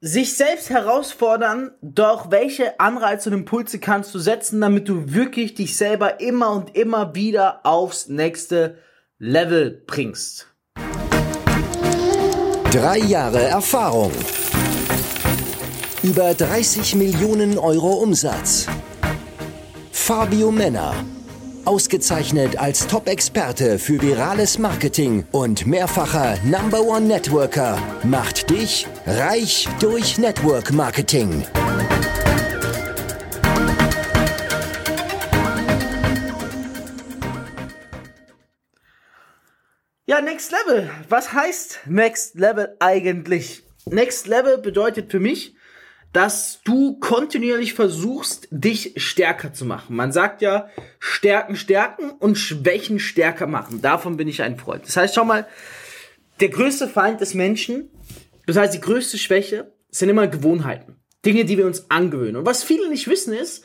sich selbst herausfordern, doch welche Anreize und Impulse kannst du setzen, damit du wirklich dich selber immer und immer wieder aufs nächste Level bringst. Drei Jahre Erfahrung. Über 30 Millionen Euro Umsatz. Fabio Männer. Ausgezeichnet als Top-Experte für virales Marketing und mehrfacher Number One Networker macht dich reich durch Network Marketing. Ja, Next Level. Was heißt Next Level eigentlich? Next Level bedeutet für mich, dass du kontinuierlich versuchst, dich stärker zu machen. Man sagt ja, Stärken stärken und Schwächen stärker machen. Davon bin ich ein Freund. Das heißt, schau mal, der größte Feind des Menschen, das heißt, die größte Schwäche sind immer Gewohnheiten. Dinge, die wir uns angewöhnen. Und was viele nicht wissen ist,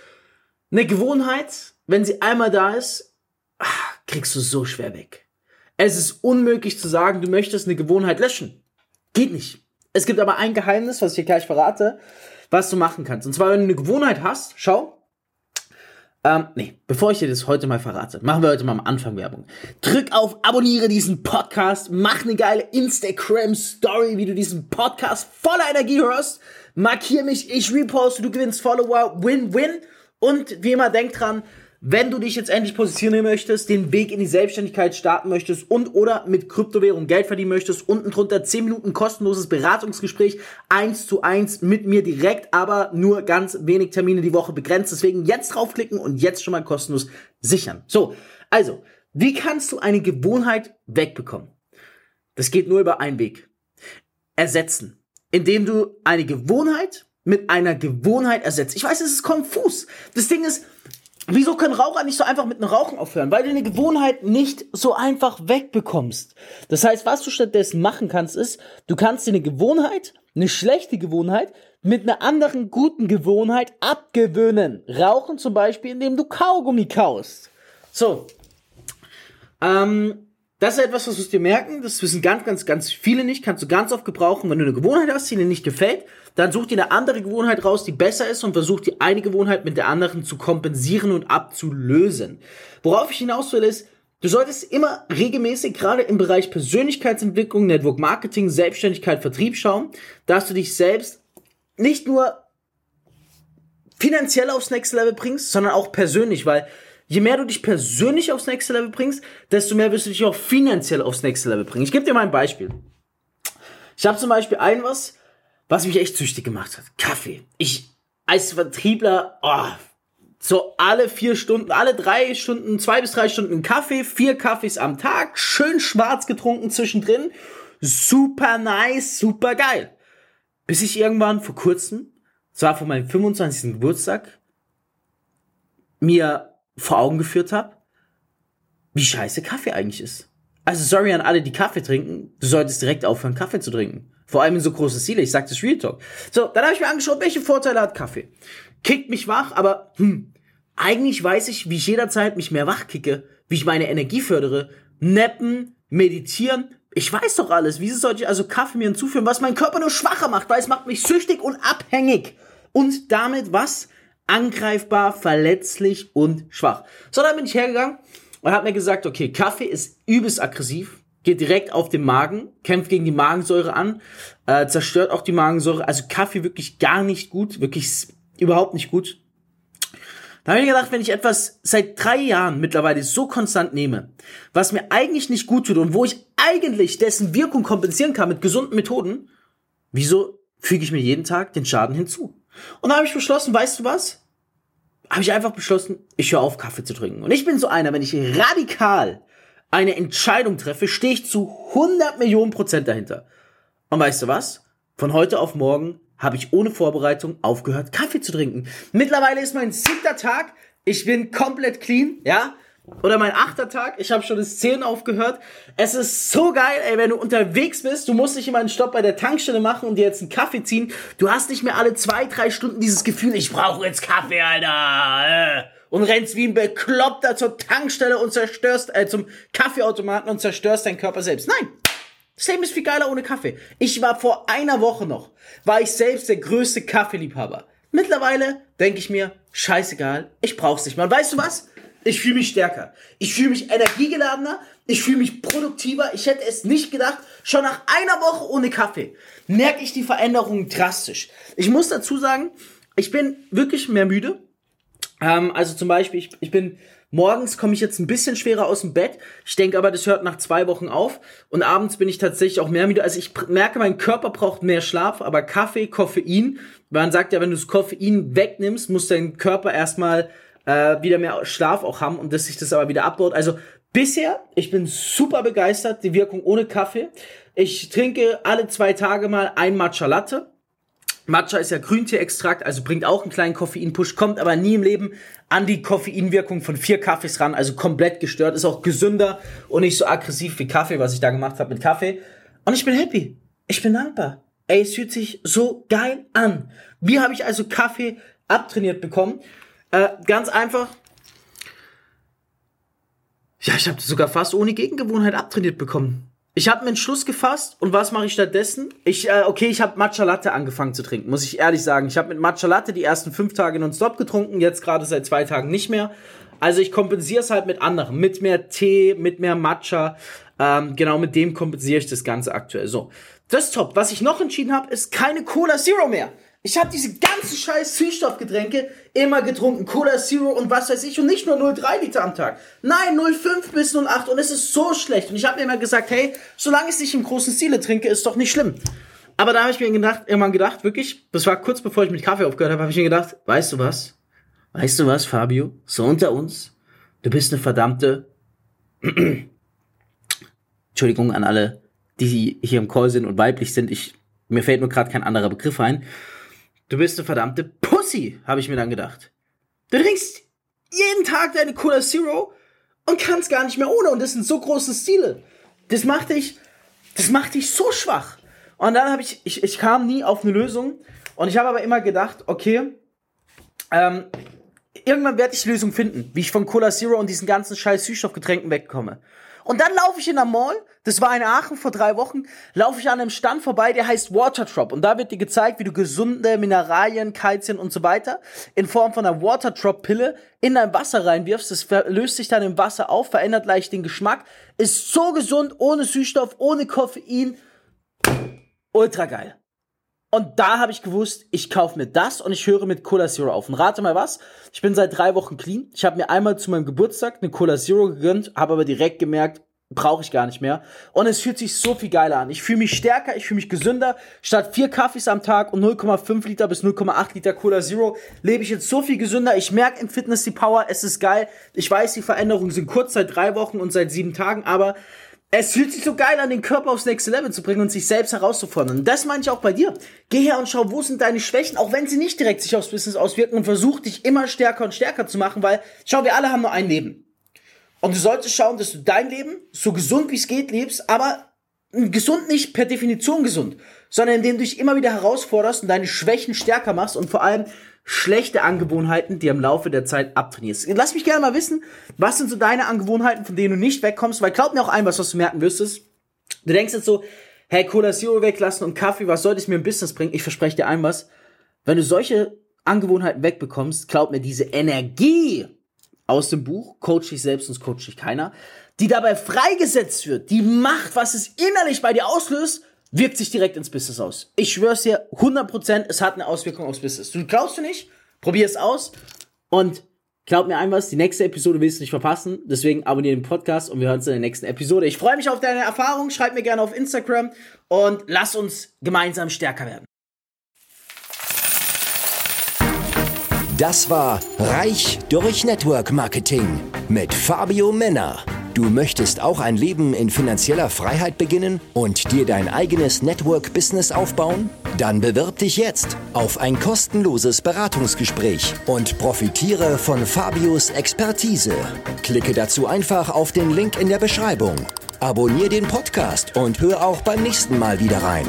eine Gewohnheit, wenn sie einmal da ist, ah, kriegst du so schwer weg. Es ist unmöglich zu sagen, du möchtest eine Gewohnheit löschen. Geht nicht. Es gibt aber ein Geheimnis, was ich dir gleich verrate was du machen kannst. Und zwar, wenn du eine Gewohnheit hast, schau. Ähm, nee, bevor ich dir das heute mal verrate, machen wir heute mal am Anfang Werbung. Drück auf Abonniere diesen Podcast, mach eine geile Instagram-Story, wie du diesen Podcast voller Energie hörst. Markier mich, ich reposte, du gewinnst Follower, Win-Win. Und wie immer, denk dran, wenn du dich jetzt endlich positionieren möchtest, den Weg in die Selbstständigkeit starten möchtest und oder mit Kryptowährung Geld verdienen möchtest, unten drunter 10 Minuten kostenloses Beratungsgespräch, eins zu eins mit mir direkt, aber nur ganz wenig Termine die Woche begrenzt. Deswegen jetzt draufklicken und jetzt schon mal kostenlos sichern. So, also, wie kannst du eine Gewohnheit wegbekommen? Das geht nur über einen Weg. Ersetzen. Indem du eine Gewohnheit mit einer Gewohnheit ersetzt. Ich weiß, es ist konfus. Das Ding ist, Wieso können Raucher nicht so einfach mit dem Rauchen aufhören? Weil du eine Gewohnheit nicht so einfach wegbekommst. Das heißt, was du stattdessen machen kannst, ist, du kannst dir eine Gewohnheit, eine schlechte Gewohnheit, mit einer anderen guten Gewohnheit abgewöhnen. Rauchen zum Beispiel, indem du Kaugummi kaust. So. Ähm, das ist etwas, was du dir merken. Das wissen ganz, ganz, ganz viele nicht. Kannst du ganz oft gebrauchen, wenn du eine Gewohnheit hast, die dir nicht gefällt dann such dir eine andere Gewohnheit raus, die besser ist und versuch die eine Gewohnheit mit der anderen zu kompensieren und abzulösen. Worauf ich hinaus will ist, du solltest immer regelmäßig, gerade im Bereich Persönlichkeitsentwicklung, Network Marketing, Selbstständigkeit, Vertrieb schauen, dass du dich selbst nicht nur finanziell aufs nächste Level bringst, sondern auch persönlich, weil je mehr du dich persönlich aufs nächste Level bringst, desto mehr wirst du dich auch finanziell aufs nächste Level bringen. Ich gebe dir mal ein Beispiel. Ich habe zum Beispiel ein was, was mich echt süchtig gemacht hat. Kaffee. Ich als Vertriebler, oh, so alle vier Stunden, alle drei Stunden, zwei bis drei Stunden Kaffee, vier Kaffees am Tag, schön schwarz getrunken zwischendrin. Super nice, super geil. Bis ich irgendwann vor kurzem, zwar vor meinem 25. Geburtstag, mir vor Augen geführt habe, wie scheiße Kaffee eigentlich ist. Also sorry an alle, die Kaffee trinken, du solltest direkt aufhören, Kaffee zu trinken. Vor allem in so große Ziele. Ich sag das Real Talk. So, dann habe ich mir angeschaut, welche Vorteile hat Kaffee. Kickt mich wach, aber hm, eigentlich weiß ich, wie ich jederzeit mich mehr wach kicke, wie ich meine Energie fördere. Nappen, meditieren. Ich weiß doch alles. Wieso sollte ich also Kaffee mir hinzufügen, was meinen Körper nur schwacher macht, weil es macht mich süchtig und abhängig. Und damit was? Angreifbar, verletzlich und schwach. So, dann bin ich hergegangen und habe mir gesagt, okay, Kaffee ist übelst aggressiv geht direkt auf den Magen, kämpft gegen die Magensäure an, äh, zerstört auch die Magensäure. Also Kaffee wirklich gar nicht gut, wirklich überhaupt nicht gut. Da habe ich gedacht, wenn ich etwas seit drei Jahren mittlerweile so konstant nehme, was mir eigentlich nicht gut tut und wo ich eigentlich dessen Wirkung kompensieren kann mit gesunden Methoden, wieso füge ich mir jeden Tag den Schaden hinzu? Und da habe ich beschlossen, weißt du was? Habe ich einfach beschlossen, ich höre auf, Kaffee zu trinken. Und ich bin so einer, wenn ich radikal eine Entscheidung treffe, stehe ich zu 100 Millionen Prozent dahinter. Und weißt du was? Von heute auf morgen habe ich ohne Vorbereitung aufgehört, Kaffee zu trinken. Mittlerweile ist mein siebter Tag. Ich bin komplett clean, ja? Oder mein achter Tag. Ich habe schon das Zählen aufgehört. Es ist so geil, ey, wenn du unterwegs bist. Du musst nicht immer einen Stopp bei der Tankstelle machen und dir jetzt einen Kaffee ziehen. Du hast nicht mehr alle zwei, drei Stunden dieses Gefühl, ich brauche jetzt Kaffee, Alter. Äh und rennst wie ein Bekloppter zur Tankstelle und zerstörst, äh, zum Kaffeeautomaten und zerstörst deinen Körper selbst. Nein! Das Leben ist viel geiler ohne Kaffee. Ich war vor einer Woche noch, war ich selbst der größte Kaffeeliebhaber. Mittlerweile denke ich mir, scheißegal, ich brauch's nicht. Und weißt du was? Ich fühle mich stärker. Ich fühle mich energiegeladener. Ich fühle mich produktiver. Ich hätte es nicht gedacht. Schon nach einer Woche ohne Kaffee merke ich die Veränderung drastisch. Ich muss dazu sagen, ich bin wirklich mehr müde. Ähm, also zum Beispiel, ich, ich bin morgens komme ich jetzt ein bisschen schwerer aus dem Bett. Ich denke aber, das hört nach zwei Wochen auf. Und abends bin ich tatsächlich auch mehr müde. Also ich merke, mein Körper braucht mehr Schlaf, aber Kaffee, Koffein, man sagt ja, wenn du das Koffein wegnimmst, muss dein Körper erstmal äh, wieder mehr Schlaf auch haben und dass sich das aber wieder abbaut. Also bisher, ich bin super begeistert, die Wirkung ohne Kaffee. Ich trinke alle zwei Tage mal ein Matcha Latte. Matcha ist ja Grüntee-Extrakt, also bringt auch einen kleinen Koffeinpush, kommt aber nie im Leben an die Koffeinwirkung von vier Kaffees ran, also komplett gestört, ist auch gesünder und nicht so aggressiv wie Kaffee, was ich da gemacht habe mit Kaffee. Und ich bin happy. Ich bin dankbar. Ey, es fühlt sich so geil an. Wie habe ich also Kaffee abtrainiert bekommen? Äh, ganz einfach. Ja, ich habe sogar fast ohne Gegengewohnheit abtrainiert bekommen. Ich habe einen Schluss gefasst und was mache ich stattdessen? Ich, äh, okay, ich habe Matcha Latte angefangen zu trinken, muss ich ehrlich sagen. Ich habe mit Matcha Latte die ersten fünf Tage nonstop getrunken, jetzt gerade seit zwei Tagen nicht mehr. Also ich kompensiere es halt mit anderem, mit mehr Tee, mit mehr Matcha. Ähm, genau mit dem kompensiere ich das Ganze aktuell. So, das top. Was ich noch entschieden habe, ist keine Cola Zero mehr. Ich habe diese ganzen scheiß Süßstoffgetränke immer getrunken. Cola Zero und was weiß ich. Und nicht nur 0,3 Liter am Tag. Nein, 0,5 bis 0,8. Und es ist so schlecht. Und ich habe mir immer gesagt, hey, solange ich es nicht im großen Stile trinke, ist doch nicht schlimm. Aber da habe ich mir gedacht, irgendwann gedacht, wirklich, das war kurz bevor ich mit Kaffee aufgehört habe, habe ich mir gedacht, weißt du was? Weißt du was, Fabio? So unter uns. Du bist eine verdammte... Entschuldigung an alle, die hier im Call sind und weiblich sind. Ich, mir fällt nur gerade kein anderer Begriff ein. Du bist eine verdammte Pussy, habe ich mir dann gedacht. Du trinkst jeden Tag deine Cola Zero und kannst gar nicht mehr ohne. Und das sind so große Stile. Das macht dich, das macht dich so schwach. Und dann habe ich, ich, ich kam nie auf eine Lösung. Und ich habe aber immer gedacht, okay, ähm, irgendwann werde ich Lösung finden, wie ich von Cola Zero und diesen ganzen scheiß Süßstoffgetränken wegkomme. Und dann laufe ich in der Mall, das war in Aachen vor drei Wochen, laufe ich an einem Stand vorbei, der heißt Water Drop. Und da wird dir gezeigt, wie du gesunde Mineralien, Kalzien und so weiter in Form von einer Water Drop Pille in dein Wasser reinwirfst. Das löst sich dann im Wasser auf, verändert leicht den Geschmack. Ist so gesund, ohne Süßstoff, ohne Koffein. Ultra geil. Und da habe ich gewusst, ich kaufe mir das und ich höre mit Cola Zero auf. Und rate mal was, ich bin seit drei Wochen clean. Ich habe mir einmal zu meinem Geburtstag eine Cola Zero gegönnt, habe aber direkt gemerkt, brauche ich gar nicht mehr. Und es fühlt sich so viel geiler an. Ich fühle mich stärker, ich fühle mich gesünder. Statt vier Kaffees am Tag und 0,5 Liter bis 0,8 Liter Cola Zero lebe ich jetzt so viel gesünder. Ich merke im Fitness die Power, es ist geil. Ich weiß, die Veränderungen sind kurz, seit drei Wochen und seit sieben Tagen, aber es fühlt sich so geil an, den Körper aufs nächste Level zu bringen und sich selbst herauszufordern. Und das meine ich auch bei dir. Geh her und schau, wo sind deine Schwächen, auch wenn sie nicht direkt sich aufs Business auswirken und versuch dich immer stärker und stärker zu machen, weil, schau, wir alle haben nur ein Leben. Und du solltest schauen, dass du dein Leben so gesund wie es geht lebst, aber gesund nicht per Definition gesund, sondern indem du dich immer wieder herausforderst und deine Schwächen stärker machst und vor allem schlechte Angewohnheiten, die im Laufe der Zeit abtrainierst. Lass mich gerne mal wissen, was sind so deine Angewohnheiten, von denen du nicht wegkommst, weil glaub mir auch ein, was, was du merken wirst, du denkst jetzt so, hey, Cola Zero weglassen und Kaffee, was soll das mir im Business bringen? Ich verspreche dir ein was, wenn du solche Angewohnheiten wegbekommst, glaub mir, diese Energie aus dem Buch, Coach dich selbst, sonst coach dich keiner, die dabei freigesetzt wird, die Macht, was es innerlich bei dir auslöst, wirkt sich direkt ins Business aus. Ich schwör's dir, 100%, es hat eine Auswirkung aufs Business. Du glaubst du nicht? Probier es aus und glaub mir ein was, die nächste Episode willst du nicht verpassen. Deswegen abonniere den Podcast und wir hören uns in der nächsten Episode. Ich freue mich auf deine Erfahrung. Schreib mir gerne auf Instagram und lass uns gemeinsam stärker werden. Das war Reich durch Network Marketing mit Fabio Männer. Du möchtest auch ein Leben in finanzieller Freiheit beginnen und dir dein eigenes Network-Business aufbauen? Dann bewirb dich jetzt auf ein kostenloses Beratungsgespräch und profitiere von Fabios Expertise. Klicke dazu einfach auf den Link in der Beschreibung. Abonnier den Podcast und hör auch beim nächsten Mal wieder rein.